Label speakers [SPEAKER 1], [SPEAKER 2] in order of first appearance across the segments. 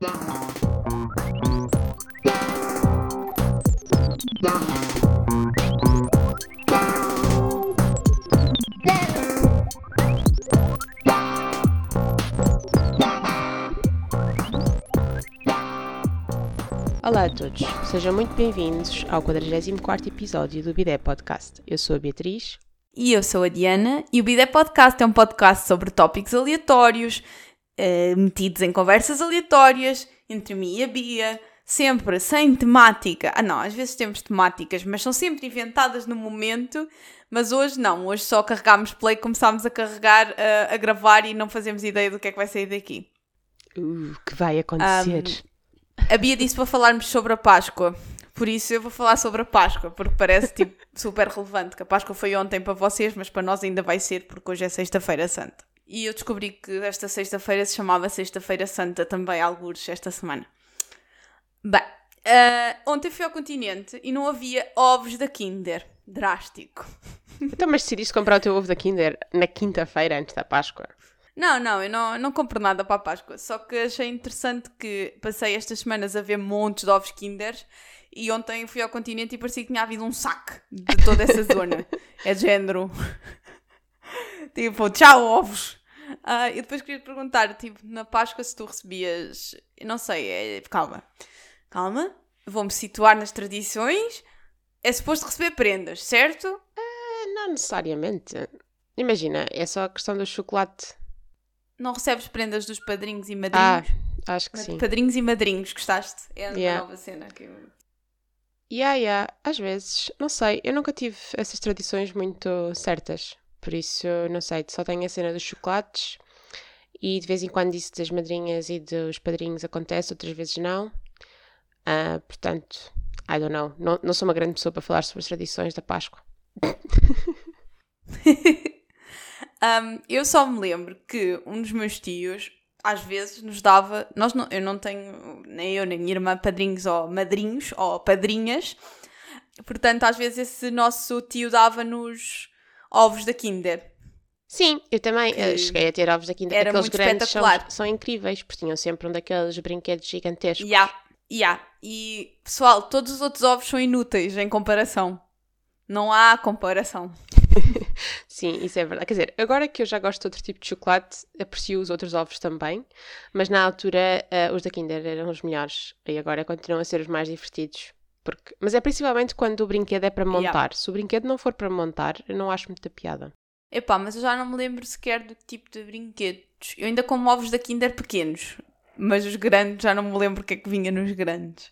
[SPEAKER 1] Olá a todos, sejam muito bem-vindos ao 44 episódio do Bidé Podcast. Eu sou a Beatriz.
[SPEAKER 2] E eu sou a Diana, e o Bidé Podcast é um podcast sobre tópicos aleatórios, eh, metidos em conversas aleatórias, entre mim e a Bia, sempre sem temática. Ah não, às vezes temos temáticas, mas são sempre inventadas no momento, mas hoje não, hoje só carregámos play, começámos a carregar, eh, a gravar e não fazemos ideia do que é que vai sair daqui.
[SPEAKER 1] Uh, que vai acontecer?
[SPEAKER 2] A Bia disse para falarmos sobre a Páscoa. Por isso eu vou falar sobre a Páscoa, porque parece tipo super relevante. Que a Páscoa foi ontem para vocês, mas para nós ainda vai ser, porque hoje é Sexta-feira Santa. E eu descobri que esta sexta-feira se chamava Sexta-feira Santa também, alguns, esta semana. Bem, uh, ontem fui ao continente e não havia ovos da Kinder. Drástico.
[SPEAKER 1] Então, mas decidiste comprar o teu ovo da Kinder na quinta-feira antes da Páscoa?
[SPEAKER 2] Não, não, eu não, não compro nada para a Páscoa. Só que achei interessante que passei estas semanas a ver montes de ovos Kinder e ontem fui ao continente e parecia que tinha havido um saque de toda essa zona. É de género. tipo, tchau, ovos! Uh, e depois queria te perguntar, tipo, na Páscoa se tu recebias. Não sei, é, calma. Calma, vou-me situar nas tradições. É suposto receber prendas, certo?
[SPEAKER 1] Uh, não necessariamente. Imagina, é só a questão do chocolate
[SPEAKER 2] não recebes prendas dos padrinhos e madrinhos?
[SPEAKER 1] Ah, acho que sim.
[SPEAKER 2] Padrinhos e madrinhos, gostaste? É uma yeah. nova cena que eu...
[SPEAKER 1] Yeah, yeah, às vezes, não sei, eu nunca tive essas tradições muito certas, por isso, não sei, só tenho a cena dos chocolates e de vez em quando isso das madrinhas e dos padrinhos acontece, outras vezes não. Uh, portanto, I don't know, não, não sou uma grande pessoa para falar sobre as tradições da Páscoa.
[SPEAKER 2] Um, eu só me lembro que um dos meus tios às vezes nos dava. Nós não, eu não tenho, nem eu, nem minha irmã, padrinhos ou madrinhos ou padrinhas. Portanto, às vezes esse nosso tio dava-nos ovos da Kinder.
[SPEAKER 1] Sim, eu também que cheguei a ter ovos da Kinder.
[SPEAKER 2] Era Aqueles muito grandes.
[SPEAKER 1] São, são incríveis, porque tinham sempre um daqueles brinquedos gigantescos.
[SPEAKER 2] Yeah, yeah. E, pessoal, todos os outros ovos são inúteis em comparação. Não há comparação.
[SPEAKER 1] Sim, isso é verdade. Quer dizer, agora que eu já gosto de outro tipo de chocolate, aprecio os outros ovos também, mas na altura uh, os da Kinder eram os melhores e agora continuam a ser os mais divertidos. Porque... Mas é principalmente quando o brinquedo é para montar. Yeah. Se o brinquedo não for para montar, eu não acho muita piada.
[SPEAKER 2] Epá, mas eu já não me lembro sequer do tipo de brinquedos. Eu ainda como ovos da Kinder pequenos, mas os grandes já não me lembro o que é que vinha nos grandes.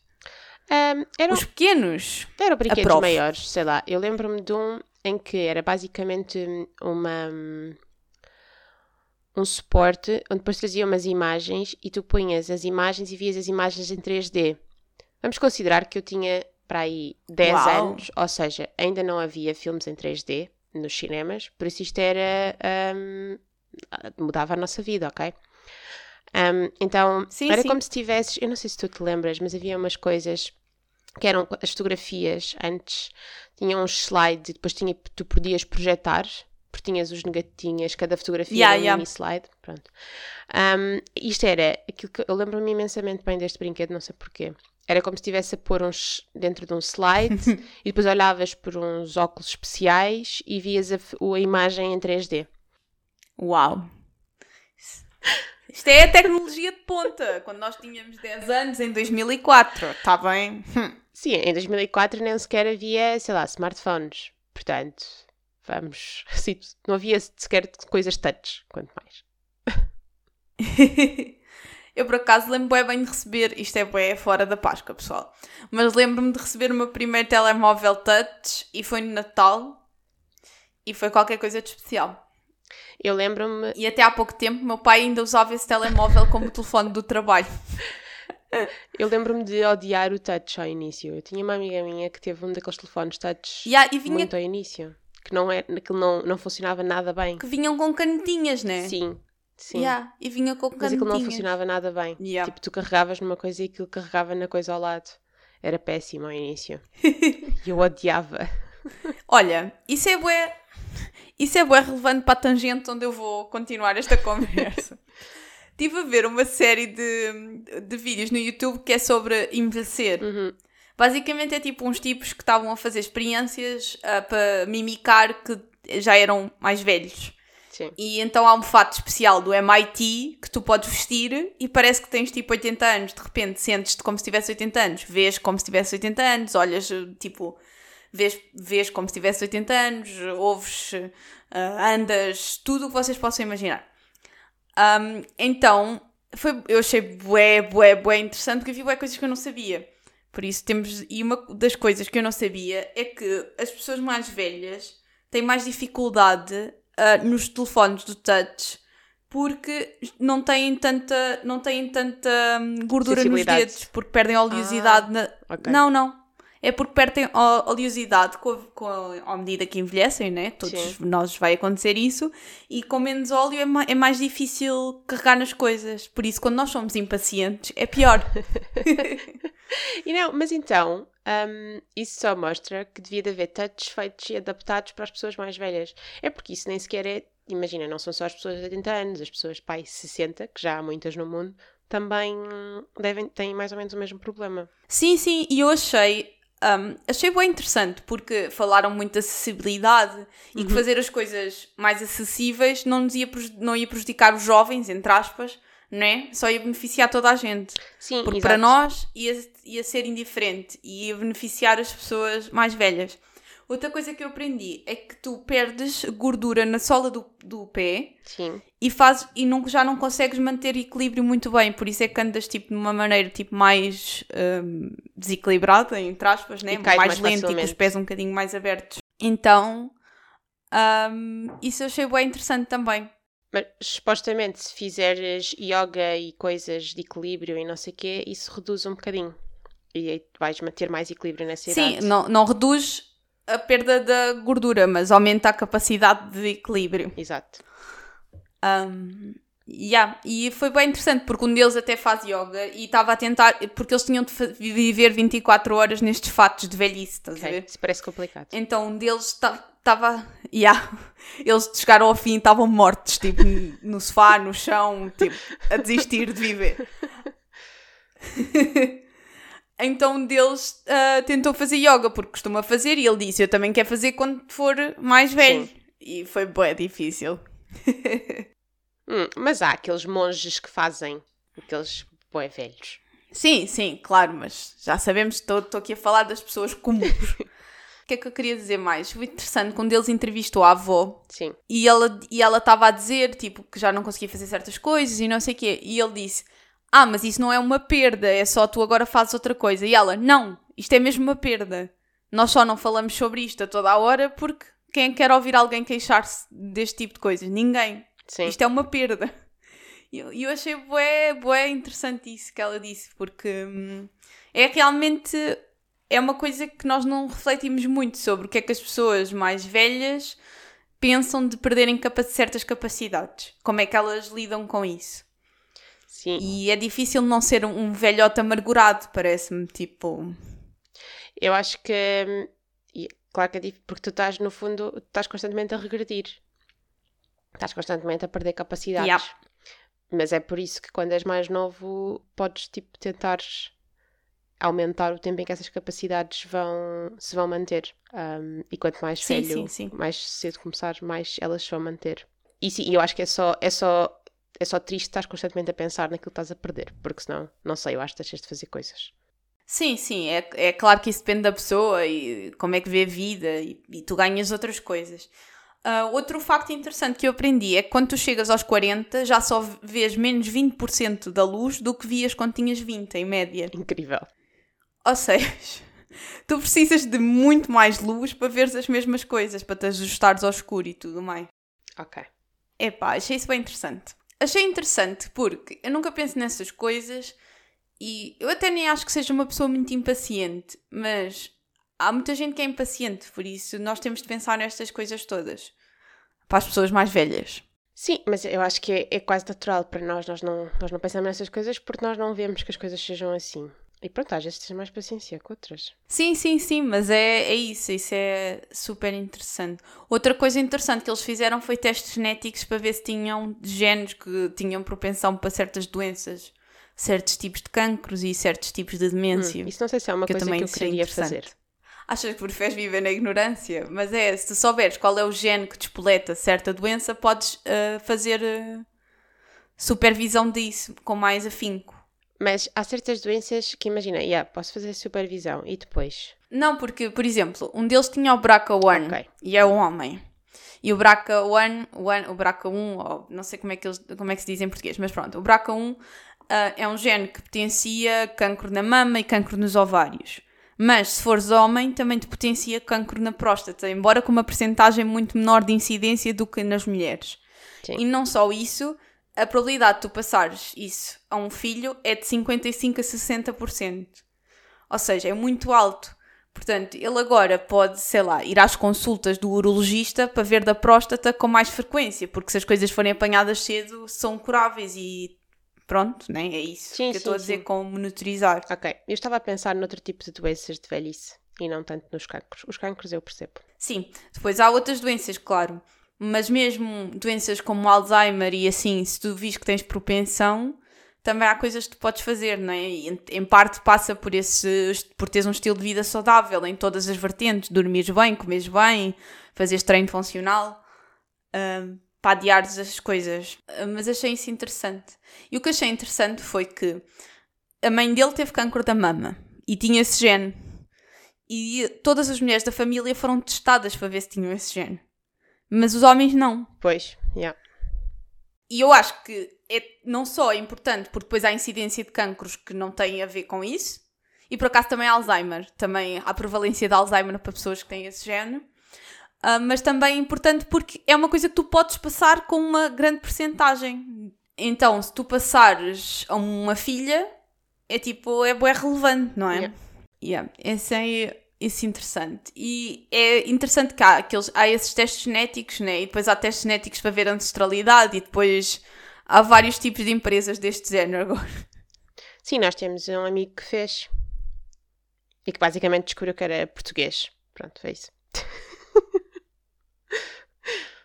[SPEAKER 1] Um, eram,
[SPEAKER 2] Os pequenos?
[SPEAKER 1] Eram brinquedos maiores, sei lá. Eu lembro-me de um em que era basicamente uma um suporte onde depois trazia umas imagens e tu punhas as imagens e vias as imagens em 3D. Vamos considerar que eu tinha para aí 10 Uau. anos, ou seja, ainda não havia filmes em 3D nos cinemas, por isso isto era. Um, mudava a nossa vida, ok? Um, então, sim, era sim. como se tivesses. Eu não sei se tu te lembras, mas havia umas coisas que eram as fotografias antes, tinham uns slides e depois tinha, tu podias projetar, porque tinhas os negatinhas, cada fotografia yeah, era um yeah. mini slide. Pronto. Um, isto era aquilo que eu lembro-me imensamente bem deste brinquedo, não sei porquê. Era como se estivesse a pôr uns dentro de um slide e depois olhavas por uns óculos especiais e vias a, a imagem em 3D.
[SPEAKER 2] Uau! Isto é a tecnologia de ponta, quando nós tínhamos 10 anos, em 2004, está bem? Hum.
[SPEAKER 1] Sim, em 2004 nem sequer havia, sei lá, smartphones. Portanto, vamos. Não havia sequer coisas touch, quanto mais.
[SPEAKER 2] Eu, por acaso, lembro bem de receber. Isto é bem fora da Páscoa, pessoal. Mas lembro-me de receber o meu primeiro telemóvel touch e foi no Natal. E foi qualquer coisa de especial.
[SPEAKER 1] Eu lembro-me.
[SPEAKER 2] E até há pouco tempo meu pai ainda usava esse telemóvel como telefone do trabalho.
[SPEAKER 1] Eu lembro-me de odiar o touch ao início. Eu tinha uma amiga minha que teve um daqueles telefones touch
[SPEAKER 2] yeah, vinha...
[SPEAKER 1] muito ao início. Que não, é, que não, não funcionava nada bem.
[SPEAKER 2] Que vinham com canetinhas, né?
[SPEAKER 1] Sim. Sim.
[SPEAKER 2] Yeah, e vinha com.
[SPEAKER 1] Mas aquilo não funcionava nada bem. Yeah. Tipo, tu carregavas numa coisa e aquilo carregava na coisa ao lado. Era péssimo ao início. e eu odiava.
[SPEAKER 2] Olha, isso é bué isso é bem relevante para a tangente onde eu vou continuar esta conversa. Estive a ver uma série de, de vídeos no YouTube que é sobre envelhecer.
[SPEAKER 1] Uhum.
[SPEAKER 2] Basicamente é tipo uns tipos que estavam a fazer experiências uh, para mimicar que já eram mais velhos.
[SPEAKER 1] Sim.
[SPEAKER 2] E então há um fato especial do MIT que tu podes vestir e parece que tens tipo 80 anos. De repente sentes-te como se tivesse 80 anos. Vês como se tivesse 80 anos, olhas tipo. Vês, vês como se tivesse 80 anos, ouves, uh, andas, tudo o que vocês possam imaginar. Um, então, foi, eu achei bué, bué, bué interessante porque vi bué coisas que eu não sabia. Por isso temos. E uma das coisas que eu não sabia é que as pessoas mais velhas têm mais dificuldade uh, nos telefones do touch porque não têm tanta, não têm tanta hum, gordura nos dedos, porque perdem oleosidade. Ah, na... okay. Não, não é porque perdem oleosidade com a, com a, à medida que envelhecem, né? Todos Sim. nós vai acontecer isso, e com menos óleo é, ma é, mais difícil carregar nas coisas. Por isso, quando nós somos impacientes, é pior.
[SPEAKER 1] e não, mas então, um, isso só mostra que devia de haver touches feitos e adaptados para as pessoas mais velhas. É porque isso nem sequer é. Imagina, não são só as pessoas de 80 anos, as pessoas pai 60, que já há muitas no mundo, também devem, têm mais ou menos o mesmo problema.
[SPEAKER 2] Sim, sim, e eu achei um, achei bem interessante porque falaram muito de acessibilidade uhum. e que uhum. fazer as coisas mais acessíveis não, nos ia, não ia prejudicar os jovens, entre aspas, né? Só ia beneficiar toda a gente.
[SPEAKER 1] Sim,
[SPEAKER 2] porque
[SPEAKER 1] exato.
[SPEAKER 2] para nós ia, ia ser indiferente e ia beneficiar as pessoas mais velhas. Outra coisa que eu aprendi é que tu perdes gordura na sola do, do pé
[SPEAKER 1] Sim.
[SPEAKER 2] e, faz, e não, já não consegues manter equilíbrio muito bem, por isso é que andas tipo, de uma maneira tipo, mais um, desequilibrada, entre aspas, né? mais, mais lento e com os pés um bocadinho mais abertos. Então, um, isso eu achei bem interessante também.
[SPEAKER 1] Mas supostamente, se fizeres yoga e coisas de equilíbrio e não sei o quê, isso reduz um bocadinho. E aí vais manter mais equilíbrio nessa
[SPEAKER 2] idade. Sim, não, não reduz a perda da gordura, mas aumenta a capacidade de equilíbrio.
[SPEAKER 1] Exato.
[SPEAKER 2] Um, yeah. E foi bem interessante porque um deles até faz yoga e estava a tentar, porque eles tinham de viver 24 horas nestes fatos de velhice, estás okay. a ver?
[SPEAKER 1] Isso parece complicado.
[SPEAKER 2] Então um deles estava. Yeah. Eles chegaram ao fim e estavam mortos, tipo, no sofá, no chão, tipo, a desistir de viver. Então um deles uh, tentou fazer yoga porque costuma fazer e ele disse: Eu também quero fazer quando for mais velho. Sim. E foi bem difícil.
[SPEAKER 1] hum, mas há aqueles monges que fazem aqueles bem velhos.
[SPEAKER 2] Sim, sim, claro, mas já sabemos, estou aqui a falar das pessoas comuns. O que é que eu queria dizer mais? Foi interessante quando eles entrevistou a avó.
[SPEAKER 1] Sim.
[SPEAKER 2] E ela e ela estava a dizer, tipo, que já não conseguia fazer certas coisas e não sei o quê. E ele disse: ah, mas isso não é uma perda, é só tu agora fazes outra coisa. E ela, não, isto é mesmo uma perda. Nós só não falamos sobre isto a toda a hora porque quem quer ouvir alguém queixar-se deste tipo de coisas? Ninguém.
[SPEAKER 1] Sim.
[SPEAKER 2] Isto é uma perda. E eu, eu, achei bué, bué interessante isso que ela disse, porque hum, é realmente é uma coisa que nós não refletimos muito sobre o que é que as pessoas mais velhas pensam de perderem capa certas capacidades. Como é que elas lidam com isso.
[SPEAKER 1] Sim.
[SPEAKER 2] E é difícil não ser um velhote amargurado, parece-me, tipo...
[SPEAKER 1] Eu acho que... Claro que é difícil, porque tu estás, no fundo, estás constantemente a regredir. Estás constantemente a perder capacidades.
[SPEAKER 2] Yeah.
[SPEAKER 1] Mas é por isso que quando és mais novo, podes, tipo, tentar aumentar o tempo em que essas capacidades vão, se vão manter. Um, e quanto mais sim, velho, sim, sim. mais cedo começares, mais elas se vão manter. E sim, eu acho que é só, é só é só triste estar constantemente a pensar naquilo que estás a perder, porque senão, não sei, eu acho que deixas de fazer coisas.
[SPEAKER 2] Sim, sim, é, é claro que isso depende da pessoa e como é que vê a vida e, e tu ganhas outras coisas. Uh, outro facto interessante que eu aprendi é que quando tu chegas aos 40 já só vês menos 20% da luz do que vias quando tinhas 20, em média.
[SPEAKER 1] Incrível.
[SPEAKER 2] Ou seja, tu precisas de muito mais luz para veres as mesmas coisas, para te ajustares ao escuro e tudo mais.
[SPEAKER 1] Ok.
[SPEAKER 2] Epá, achei isso bem interessante achei interessante porque eu nunca penso nessas coisas e eu até nem acho que seja uma pessoa muito impaciente, mas há muita gente que é impaciente, por isso nós temos de pensar nestas coisas todas para as pessoas mais velhas.
[SPEAKER 1] Sim, mas eu acho que é, é quase natural para nós, nós não, nós não pensamos nessas coisas porque nós não vemos que as coisas sejam assim. E pronto, às vezes tens mais paciência com outras.
[SPEAKER 2] Sim, sim, sim, mas é, é isso, isso é super interessante. Outra coisa interessante que eles fizeram foi testes genéticos para ver se tinham genes que tinham propensão para certas doenças, certos tipos de cancros e certos tipos de demência.
[SPEAKER 1] Hum, isso não sei se é uma
[SPEAKER 2] que eu
[SPEAKER 1] coisa
[SPEAKER 2] também
[SPEAKER 1] que eu queria fazer.
[SPEAKER 2] Achas que preferes viver na ignorância? Mas é, se tu souberes qual é o gene que despoleta certa doença, podes ah, fazer ah, supervisão disso com mais afinco.
[SPEAKER 1] Mas há certas doenças que imagina, yeah, posso fazer supervisão e depois.
[SPEAKER 2] Não, porque, por exemplo, um deles tinha o BRCA1
[SPEAKER 1] Ok.
[SPEAKER 2] e é um homem. E o BRCA1, o, an- o BRCA1, ou não sei como é, que eles, como é que se diz em português, mas pronto, o BRCA1 ah, é um gene que potencia cancro na mama e cancro nos ovários. Mas se fores homem, também te potencia cancro na próstata, embora com uma percentagem muito menor de incidência do que nas mulheres.
[SPEAKER 1] Sim.
[SPEAKER 2] E não só isso, a probabilidade de tu passares isso a um filho é de 55 a 60%. Ou seja, é muito alto. Portanto, ele agora pode, sei lá, ir às consultas do urologista para ver da próstata com mais frequência, porque se as coisas forem apanhadas cedo, são curáveis e pronto, né? é isso
[SPEAKER 1] Sim,
[SPEAKER 2] que eu estou a dizer
[SPEAKER 1] sim.
[SPEAKER 2] com monitorizar.
[SPEAKER 1] Ok, eu estava a pensar noutro tipo de doenças de velhice e não tanto nos cancros. Os cancros eu percebo.
[SPEAKER 2] Sim, depois há outras doenças, claro, mas mesmo doenças como Alzheimer e assim, se tu vis que tens propensão, também há coisas que tu podes fazer, não é? E em, parte passa por, esse, por teres um estilo de vida saudável em todas as vertentes, dormires bem, comeres bem, fazeres treino funcional, hum, para adiares as coisas. Hum, Mas achei isso interessante. E o que achei interessante foi que a mãe dele teve cancro da mama e tinha esse gene. E todas as mulheres da família foram testadas para ver se tinham esse gene. Mas os homens não.
[SPEAKER 1] Pois, yeah.
[SPEAKER 2] E eu acho que é não só é importante porque depois há incidência de cancros que não têm a ver com isso, e por acaso também há Alzheimer, também há prevalência de Alzheimer para pessoas que têm esse gene, Ah, mas também é importante porque é uma coisa que tu podes passar com uma grande percentagem. Então, se tu passares a uma filha, é tipo, é bué relevante, não é?
[SPEAKER 1] Yeah.
[SPEAKER 2] Yeah. Esse é isso interessante. E é interessante que há, aqueles, há esses testes genéticos, né? E depois há testes genéticos para ver ancestralidade e depois há vários tipos de empresas deste género agora.
[SPEAKER 1] Sim, nós temos um amigo que fez e que basicamente descobriu que era português. Pronto, foi isso.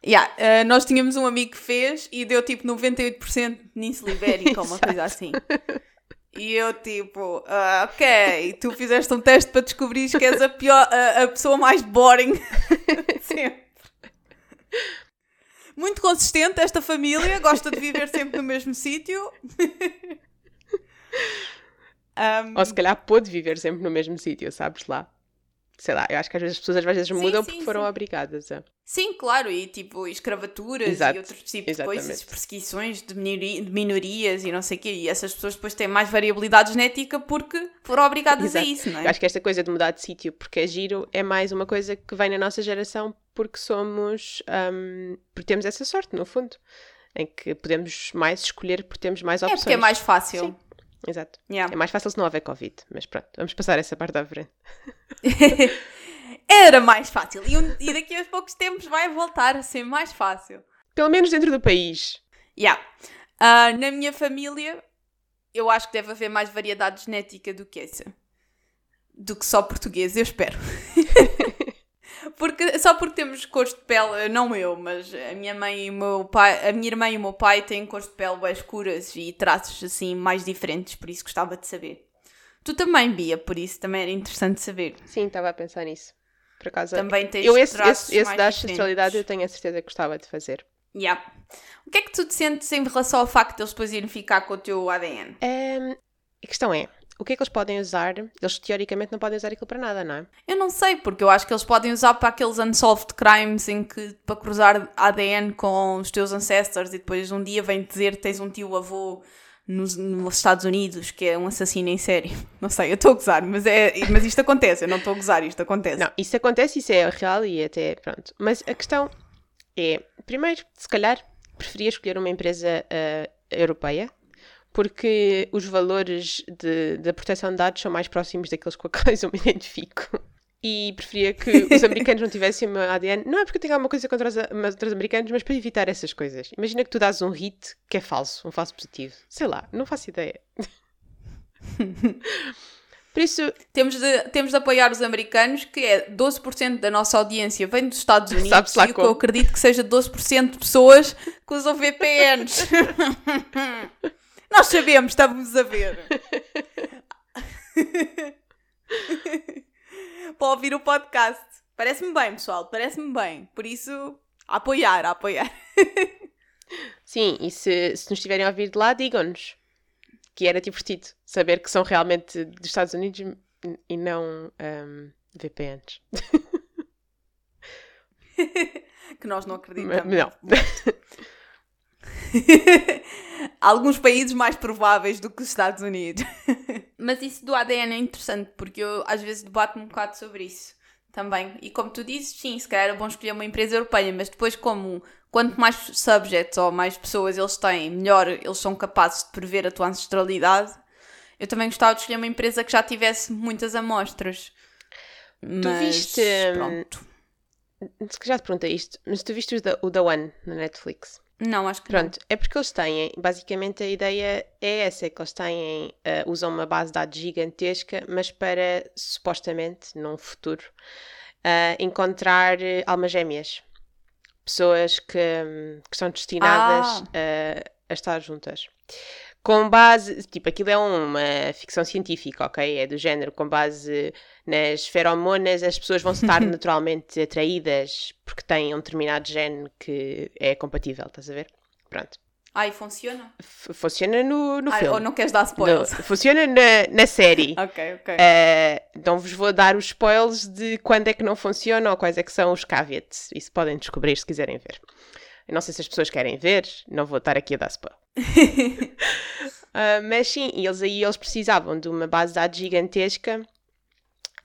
[SPEAKER 2] Yeah, eh, nós tínhamos um amigo que fez e deu tipo 98% de península ibérica uma coisa assim. E eu tipo, ah, ok, tu fizeste um teste para descobrir que és a, pior, a, a pessoa mais boring sempre. Muito consistente esta família, gosta de viver sempre no mesmo sítio. Um,
[SPEAKER 1] Ou se calhar pôde viver sempre no mesmo sítio, sabes lá. Sei lá, eu acho que às vezes as pessoas às vezes mudam
[SPEAKER 2] sim,
[SPEAKER 1] porque foram
[SPEAKER 2] sim.
[SPEAKER 1] obrigadas a.
[SPEAKER 2] Sim, claro, e tipo escravaturas
[SPEAKER 1] Exato,
[SPEAKER 2] e outros tipos de coisas, perseguições de, minori- de minorias e não sei o quê, e essas pessoas depois têm mais variabilidade genética porque foram obrigadas a
[SPEAKER 1] Exato.
[SPEAKER 2] isso, não
[SPEAKER 1] Eu
[SPEAKER 2] é?
[SPEAKER 1] acho que esta coisa de mudar de sítio porque é giro é mais uma coisa que vem na nossa geração porque somos. hum, porque temos essa sorte, no fundo. Em que podemos mais escolher porque temos mais
[SPEAKER 2] É
[SPEAKER 1] opções.
[SPEAKER 2] porque é mais fácil.
[SPEAKER 1] Sim. Exato.
[SPEAKER 2] Yeah.
[SPEAKER 1] É mais fácil se não houver Covid. Mas pronto, vamos passar essa parte à frente.
[SPEAKER 2] Era mais fácil. E, um- e daqui a poucos tempos vai voltar a ser mais fácil.
[SPEAKER 1] Pelo menos dentro do país.
[SPEAKER 2] Yeah. Ah, na minha família, eu acho que deve haver mais variedade genética do que essa. Do que só português, eu espero. porque, só porque temos cores de pele, não eu, mas a minha mãe e o meu pai, a minha irmã e o meu pai têm cores de pele bem escuras e traços assim mais diferentes, por isso gostava de saber. Tu também, Bia, por isso também era interessante saber.
[SPEAKER 1] Sim, estava a pensar nisso. Por acaso.
[SPEAKER 2] Também tens
[SPEAKER 1] eu esse,
[SPEAKER 2] traços
[SPEAKER 1] esse, esse da ancestralidade eu tenho a certeza que gostava de fazer.
[SPEAKER 2] Yeah. O que é que tu te sentes em relação ao facto de eles depois irem ficar com o teu ADN?
[SPEAKER 1] Hum, a questão é, o que é que eles podem usar? Eles teoricamente não podem usar aquilo para nada, não é?
[SPEAKER 2] Eu não sei, porque eu acho que eles podem usar para aqueles unsolved crimes em que para cruzar ADN com os teus ancestors e depois um dia vem dizer que tens um tio avô nos, nos Estados Unidos que é um assassino em série. Não sei, eu estou a gozar, mas, é, mas isto acontece, eu não estou a gozar, isto acontece.
[SPEAKER 1] Não, isso acontece, isso é real e até pronto. Mas a questão é, primeiro, se calhar, preferia escolher uma empresa ah, europeia, porque os valores de- da proteção de dados são mais próximos daqueles com os quais eu me identifico. E preferia que os americanos não tivessem o meu ADN. Não é porque eu tenho alguma coisa contra os, a- mas outros americanos, mas para evitar essas coisas. Imagina que tu dás um hit que é falso, um falso positivo. Sei lá, não faço ideia. Por isso.
[SPEAKER 2] Temos de, temos de apoiar os americanos, que é 12% da nossa audiência vem dos Estados Unidos.
[SPEAKER 1] lá
[SPEAKER 2] e o que eu acredito que seja 12% de pessoas que usam VPNs. Nós sabemos, estamos a ver. Para ouvir o podcast. Parece-me bem, pessoal, parece-me bem. Por isso, a apoiar, a apoiar.
[SPEAKER 1] Sim, e se, se nos estiverem a ouvir de lá, digam-nos que era divertido saber que são realmente dos Estados Unidos e não um, VPNs.
[SPEAKER 2] que nós não acreditamos.
[SPEAKER 1] Não.
[SPEAKER 2] Alguns países mais prováveis do que os Estados Unidos. Mas isso do ADN é interessante porque eu às vezes debato um bocado sobre isso também. E como tu dizes, sim, se calhar é bom escolher uma empresa europeia, mas depois, como quanto mais subjects ou mais pessoas eles têm, melhor eles são capazes de prever a tua ancestralidade. Eu também gostava de escolher uma empresa que já tivesse muitas amostras. Mas,
[SPEAKER 1] tu viste. Hum,
[SPEAKER 2] Pronto.
[SPEAKER 1] Já te perguntei isto, mas tu viste o The One na Netflix?
[SPEAKER 2] Não, acho que
[SPEAKER 1] Pronto,
[SPEAKER 2] não.
[SPEAKER 1] é porque eles têm, basicamente a ideia é essa, é que eles têm, uh, usam uma base de dados gigantesca, mas para, supostamente, num futuro, uh, encontrar uh, almas gêmeas. Pessoas que, um, que são destinadas
[SPEAKER 2] Ah.
[SPEAKER 1] a, a estar juntas. Com base, tipo, aquilo é uma ficção científica, ok? É do género, com base nas feromonas, as pessoas vão estar naturalmente atraídas porque têm um determinado gene que é compatível, estás a ver? Pronto.
[SPEAKER 2] Ah, e funciona?
[SPEAKER 1] F- funciona no, no
[SPEAKER 2] Ah,
[SPEAKER 1] filme.
[SPEAKER 2] ou não queres dar
[SPEAKER 1] No-
[SPEAKER 2] spoilers?
[SPEAKER 1] funciona na, na série.
[SPEAKER 2] Ok, ok.
[SPEAKER 1] Eh, não vos vou dar os spoilers de quando é que não funciona ou quais é que são os caveats. Isso podem descobrir se quiserem ver. Eu não sei se as pessoas querem ver, não vou estar aqui a dar spoiler. Ah, mas sim, e eles aí eles precisavam de uma base de dados gigantesca.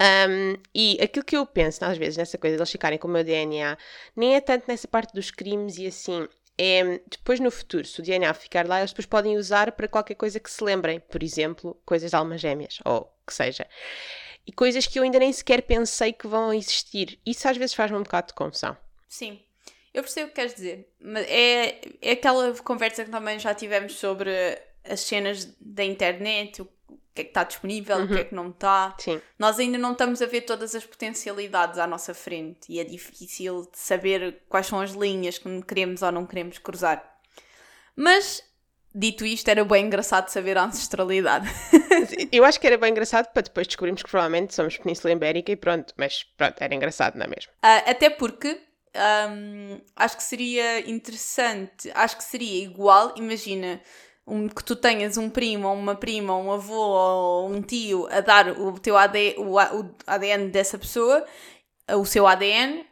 [SPEAKER 1] Um, e aquilo que eu penso, às vezes, nessa coisa de eles ficarem com o meu DNA, nem é tanto nessa parte dos crimes e assim. É depois no futuro, se o DNA ficar lá, eles depois podem usar para qualquer coisa que se lembrem. Por exemplo, coisas de almas gêmeas, ou que seja. E coisas que eu ainda nem sequer pensei que vão existir. Isso às vezes faz-me um bocado de confusão.
[SPEAKER 2] Sim, eu percebo o que queres dizer. Mas é, é aquela conversa que também já tivemos sobre as cenas da internet, o que é que está disponível, o que é que não está.
[SPEAKER 1] Sim.
[SPEAKER 2] Nós ainda não estamos a ver todas as potencialidades à nossa frente e é difícil de saber quais são as linhas que queremos ou não queremos cruzar. Mas, dito isto, era bem engraçado saber a ancestralidade.
[SPEAKER 1] Eu acho que era bem engraçado para depois descobrirmos que provavelmente somos Península Ibérica e pronto. Mas pronto, era engraçado, não é mesmo?
[SPEAKER 2] Ah, até porque hum, acho que seria interessante, acho que seria igual, imagina um, que tu tenhas um primo ou uma prima ou um avô ou um tio a dar o teu AD, o, o ADN dessa pessoa, o seu ADN.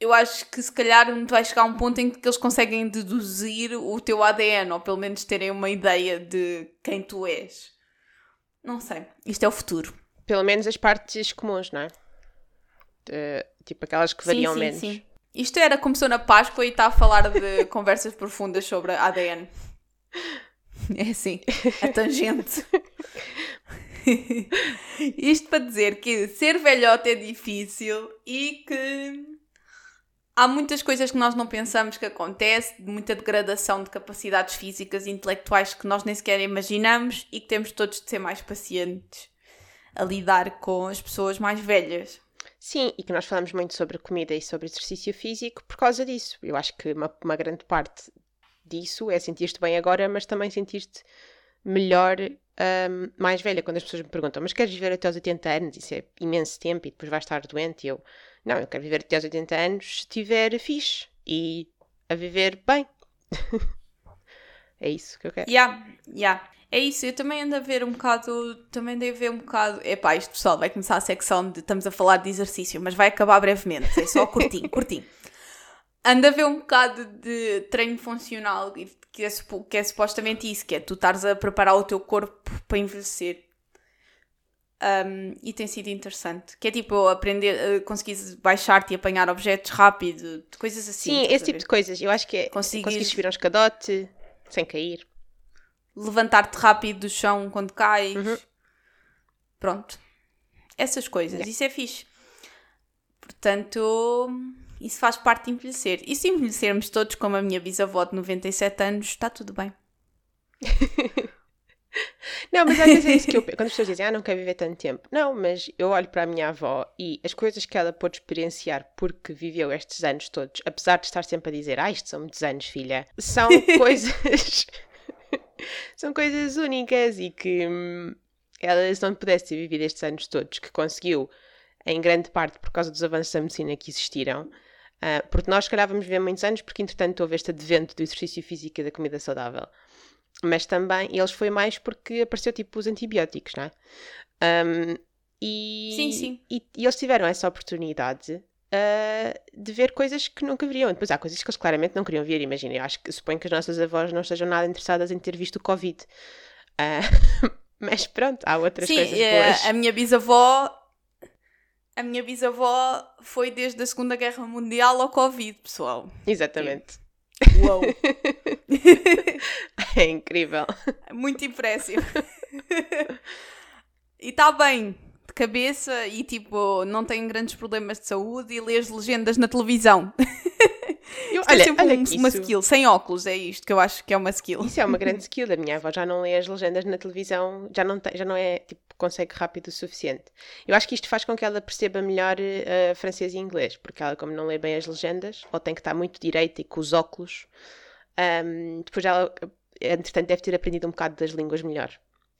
[SPEAKER 2] Eu acho que se calhar vai chegar a um ponto em que eles conseguem deduzir o teu ADN, ou pelo menos terem uma ideia de quem tu és. Não sei. Isto é o futuro.
[SPEAKER 1] Pelo menos as partes comuns, não é? De- tipo aquelas que variam menos.
[SPEAKER 2] Isto era, começou na Páscoa e está a falar de conversas profundas sobre ADN. É assim, a tangente. Isto para dizer que ser velhote é difícil e que há muitas coisas que nós não pensamos que acontece, muita degradação de capacidades físicas e intelectuais que nós nem sequer imaginamos e que temos todos de ser mais pacientes a lidar com as pessoas mais velhas.
[SPEAKER 1] Sim, e que nós falamos muito sobre comida e sobre exercício físico por causa disso. Eu acho que uma, uma grande parte disso é sentir-te bem agora, mas também sentir-te melhor ahm, mais velha. Quando as pessoas me perguntam, mas queres viver até aos 80 anos? Isso é imenso tempo e depois vais estar doente. E eu, não, eu quero viver até aos 80 anos se estiver fixe e a viver bem. é isso que eu quero.
[SPEAKER 2] Yeah, yeah. É isso, eu também ando a ver um bocado, também andei a ver um bocado, epá, isto pessoal, vai começar a secção de, estamos a falar de exercício, mas vai acabar brevemente, é só curtinho, curtinho. Ando a ver um bocado de treino funcional, que é, que é supostamente isso, que é tu estares a preparar o teu corpo para envelhecer. Um, e tem sido interessante, que é tipo aprender, uh, conseguir baixar-te e apanhar objetos rápido, coisas assim.
[SPEAKER 1] Sim, esse tipo de coisas. Eu acho que é
[SPEAKER 2] Conseguires-
[SPEAKER 1] conseguir subir um escadote sem cair.
[SPEAKER 2] Levantar-te rápido do chão quando cais.
[SPEAKER 1] Uhum.
[SPEAKER 2] Pronto. Essas coisas. Isso é fixe. Portanto, isso faz parte de envelhecer. E se envelhecermos todos como a minha bisavó de 97 anos, está tudo bem.
[SPEAKER 1] Não, mas às vezes é isso que eu Quando as pessoas dizem, ah, não quero viver tanto tempo. Não, mas eu olho para a minha avó e as coisas que ela pôde experienciar porque viveu estes anos todos, apesar de estar sempre a dizer, ah, isto são muitos anos, filha, são coisas. São coisas únicas e que hum, ela, se não pudesse ter vivido estes anos todos, que conseguiu, em grande parte por causa dos avanços da medicina que existiram, uh, porque nós, se calhar, vamos viver muitos anos, porque entretanto houve este advento do exercício físico e da comida saudável mas também eles foi mais porque apareceu tipo os antibióticos, não é? Um, e,
[SPEAKER 2] sim, sim.
[SPEAKER 1] E, e, eles tiveram essa oportunidade uh, de ver coisas que nunca veriam. Depois há coisas que eles claramente não queriam ver. Imagina, eu acho que suponho que as nossas avós não estejam nada interessadas em ter visto o Covid. Uh, mas pronto, há outras
[SPEAKER 2] sim,
[SPEAKER 1] coisas
[SPEAKER 2] eh,
[SPEAKER 1] boas.
[SPEAKER 2] A minha bisavó. A minha bisavó foi desde a Segunda Guerra Mundial ao Covid, pessoal.
[SPEAKER 1] Exatamente.
[SPEAKER 2] Uou!
[SPEAKER 1] é incrível.
[SPEAKER 2] Muito impressivo. e está bem de cabeça e tipo, não tem grandes problemas de saúde e lê as legendas na televisão. Eu, olha, é sempre olha um, uma isso... skill, sem óculos, é isto que eu acho que é uma skill.
[SPEAKER 1] Isso é uma grande skill. A minha avó já não lê as legendas na televisão, já não, tem, já não é tipo, consegue rápido o suficiente. Eu acho que isto faz com que ela perceba melhor uh, francês e inglês, porque ela, como não lê bem as legendas, ou tem que estar muito direita e com os óculos, um, depois ela, entretanto, deve ter aprendido um bocado das línguas melhor.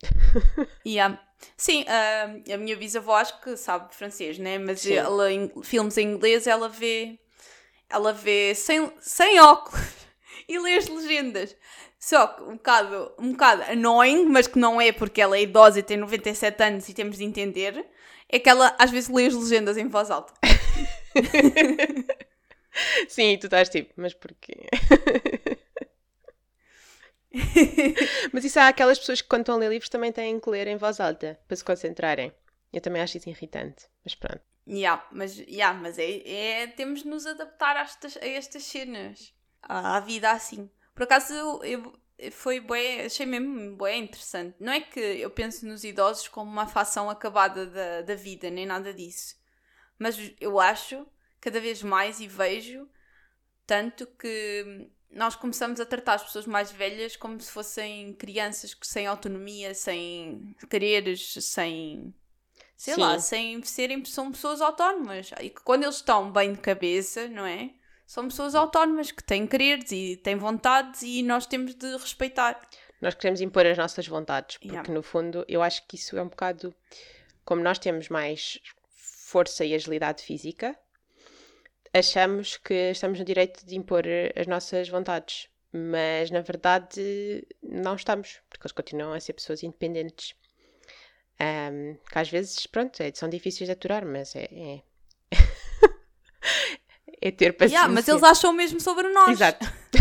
[SPEAKER 2] yeah. Sim, uh, a minha bisavó acho que sabe francês, né? Mas ela, em, filmes em inglês ela vê ela vê sem, sem óculos e lê as legendas. Só que um bocado, um bocado annoying, mas que não é porque ela é idosa e tem 97 anos e temos de entender, é que ela às vezes lê as legendas em voz alta.
[SPEAKER 1] Sim, tu estás tipo, mas porquê? Mas isso há aquelas pessoas que quando estão a ler livros também têm que ler em voz alta para se concentrarem. Eu também acho isso irritante, mas pronto.
[SPEAKER 2] Yeah, mas, yeah, mas é, é, temos de nos adaptar a estas, a estas cenas. À, à vida assim. Por acaso eu, eu foi bué, achei mesmo bué interessante. Não é que eu penso nos idosos como uma facção acabada da, da vida, nem nada disso. Mas eu acho, cada vez mais, e vejo, tanto que nós começamos a tratar as pessoas mais velhas como se fossem crianças sem autonomia, sem quereres, sem. sei Sim. lá, sem serem. são pessoas autónomas. E que quando eles estão bem de cabeça, não é? são pessoas autónomas que têm quereres e têm vontades e nós temos de respeitar.
[SPEAKER 1] Nós queremos impor as nossas vontades, porque yeah. no fundo eu acho que isso é um bocado. Como nós temos mais força e agilidade física, achamos que estamos no direito de impor as nossas vontades. Mas na verdade não estamos, porque eles continuam a ser pessoas independentes. Um, que às vezes, pronto, é, são difíceis de aturar, mas é, é é ter paciência.
[SPEAKER 2] Yeah, mas eles acham mesmo sobre nós.
[SPEAKER 1] Exato.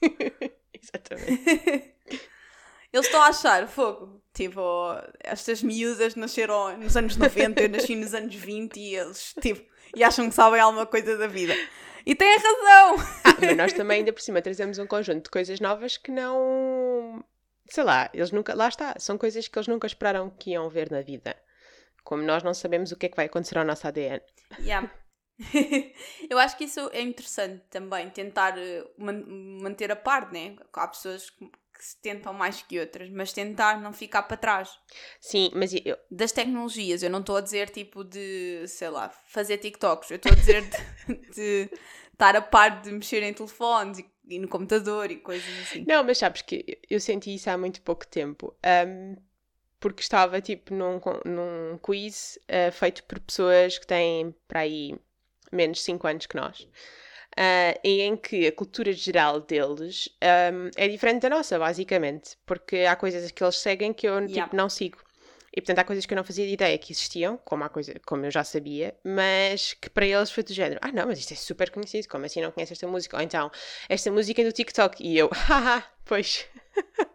[SPEAKER 1] Exatamente.
[SPEAKER 2] Eles estão a achar, fogo. Tipo, estas miúdas nasceram nos anos 90, eu nasci nos anos 20 e eles, tipo, e acham que sabem alguma coisa da vida. E têm razão!
[SPEAKER 1] Ah, mas nós também, ainda por cima, trazemos um conjunto de coisas novas que não. Sei lá, eles nunca. Lá está, são coisas que eles nunca esperaram que iam ver na vida. Como nós não sabemos o que é que vai acontecer ao nosso ADN.
[SPEAKER 2] Yeah. eu acho que isso é interessante também, tentar eh, manter a par, né? Há pessoas que se tentam mais que outras, mas tentar não ficar para trás.
[SPEAKER 1] Sim, mas eu...
[SPEAKER 2] Das tecnologias, eu não estou a dizer tipo de, sei lá, fazer TikToks, eu estou a dizer de, de, estar a par de mexer em telefones e, e, no computador e coisas assim.
[SPEAKER 1] Não, mas sabes que eu senti isso há muito pouco tempo. Um, porque estava tipo num, num quiz uh, feito por pessoas que têm para aí menos 5 anos que nós, uh, e em que a cultura geral deles um, é diferente da nossa, basicamente, porque há coisas que eles seguem que eu tipo, não sigo. E portanto há coisas que eu não fazia ideia que existiam, como, há coisa, como eu já sabia, mas que para eles foi do género: ah, não, mas isto é super conhecido, como assim não conhece esta música? Ou então, esta música é do TikTok. E eu, haha, pois.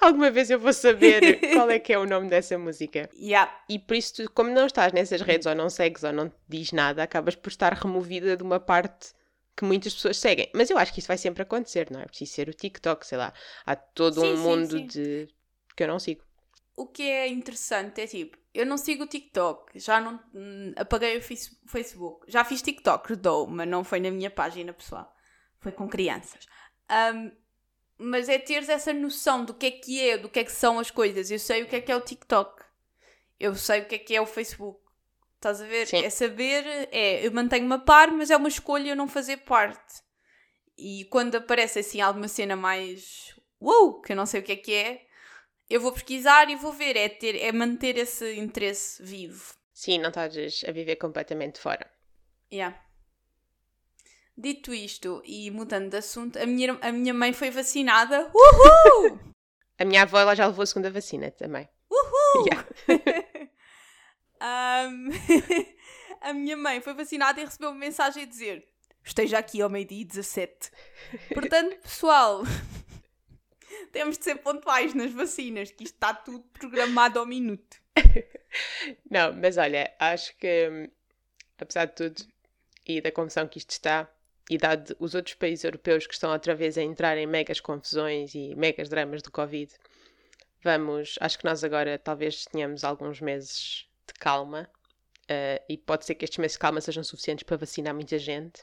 [SPEAKER 1] Alguma vez eu vou saber qual é que é o nome dessa música.
[SPEAKER 2] Yeah.
[SPEAKER 1] E por isso, tu, como não estás nessas redes, ou não segues, ou não te diz nada, acabas por estar removida de uma parte que muitas pessoas seguem. Mas eu acho que isso vai sempre acontecer, não é? Preciso ser o TikTok, sei lá. Há todo sim, um sim, mundo sim. de que eu não sigo.
[SPEAKER 2] O que é interessante é tipo, eu não sigo o TikTok, já não hum, apaguei o Facebook. Já fiz TikTok, dou, mas não foi na minha página pessoal. Foi com crianças. Um, mas é teres essa noção do que é que é, do que é que são as coisas. Eu sei o que é que é o TikTok. Eu sei o que é que é o Facebook. Estás a ver? Sim. É saber, é, eu mantenho-me a par, mas é uma escolha eu não fazer parte. E quando aparece assim alguma cena mais uou, que eu não sei o que é que é, eu vou pesquisar e vou ver. É, ter, é manter esse interesse vivo.
[SPEAKER 1] Sim, não estás a viver completamente fora.
[SPEAKER 2] Yeah. Dito isto e mudando de assunto, a minha, a minha mãe foi vacinada. Uhul!
[SPEAKER 1] a minha avó ela já levou a segunda vacina também.
[SPEAKER 2] Uhul! Yeah. um, a minha mãe foi vacinada e recebeu uma mensagem a dizer: Esteja aqui ao meio-dia 17. Portanto, pessoal, temos de ser pontuais nas vacinas, que isto está tudo programado ao minuto.
[SPEAKER 1] Não, mas olha, acho que hum, apesar de tudo e da confusão que isto está, e dado os outros países europeus que estão outra vez a entrar em megas confusões e megas dramas do Covid, vamos, acho que nós agora talvez tenhamos alguns meses de calma uh, e pode ser que estes meses de calma sejam suficientes para vacinar muita gente.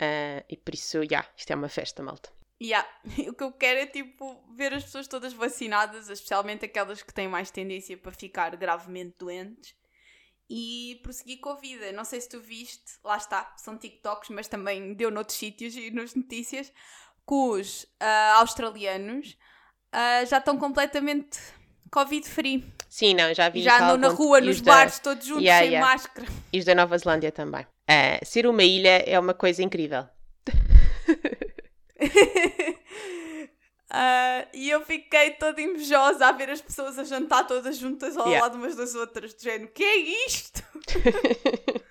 [SPEAKER 1] Uh, e por isso, já, yeah, isto é uma festa, malta.
[SPEAKER 2] Yeah. O que eu quero é tipo ver as pessoas todas vacinadas, especialmente aquelas que têm mais tendência para ficar gravemente doentes e prosseguir com a vida. Não sei se tu viste, lá está, são TikToks, mas também deu noutros sítios e nas notícias que os uh, australianos uh, já estão completamente Covid-free.
[SPEAKER 1] Sim, não, já vi
[SPEAKER 2] Já andam na rua, nos da... bares, todos juntos, yeah, sem yeah. máscara.
[SPEAKER 1] E os da Nova Zelândia também. Uh, ser uma ilha é uma coisa incrível.
[SPEAKER 2] Uh, e eu fiquei toda invejosa a ver as pessoas a jantar todas juntas ao yeah. lado umas das outras, do género, que é isto?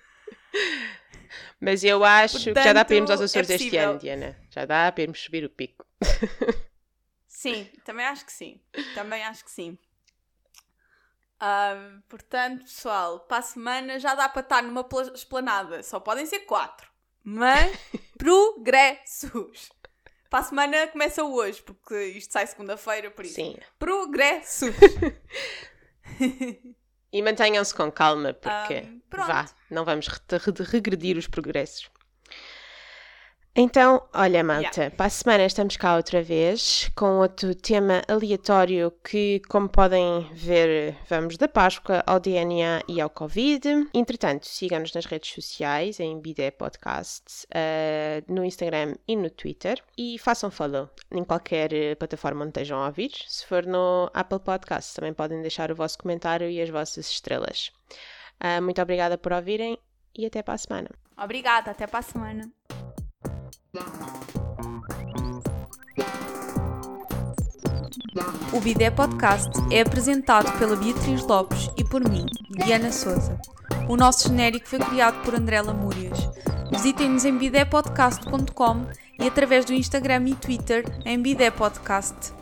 [SPEAKER 1] Mas eu acho Portanto, que já dá para irmos aos Açores é este ano, Diana. Já dá para irmos subir o pico.
[SPEAKER 2] sim, também acho que sim. Também acho que sim. Uh, portanto, pessoal, para a semana já dá para estar numa esplanada. Só podem ser quatro. Mas progressos. Para a semana começa hoje, porque isto sai segunda-feira, por isso. Sim. Progressos!
[SPEAKER 1] e mantenham-se com calma, porque um, vá, não vamos regredir os progressos. Então, olha, malta, yeah. para a semana estamos cá outra vez com outro tema aleatório que, como podem ver, vamos da Páscoa ao DNA e ao Covid. Entretanto, sigam-nos nas redes sociais, em Bidé Podcast, uh, no Instagram e no Twitter. E façam follow em qualquer eh, plataforma onde estejam a ouvir. Se for no Apple Podcast, também podem deixar o vosso comentário e as vossas estrelas. Uh, muito obrigada por ouvirem e até para a semana.
[SPEAKER 2] Obrigada, até para a semana. O Bidé Podcast é apresentado pela Beatriz Lopes e por mim, Diana Souza. O nosso genérico foi criado por André Lamúrias. Visitem-nos em bidépodcast.com e através do Instagram e Twitter em Bidé Podcast.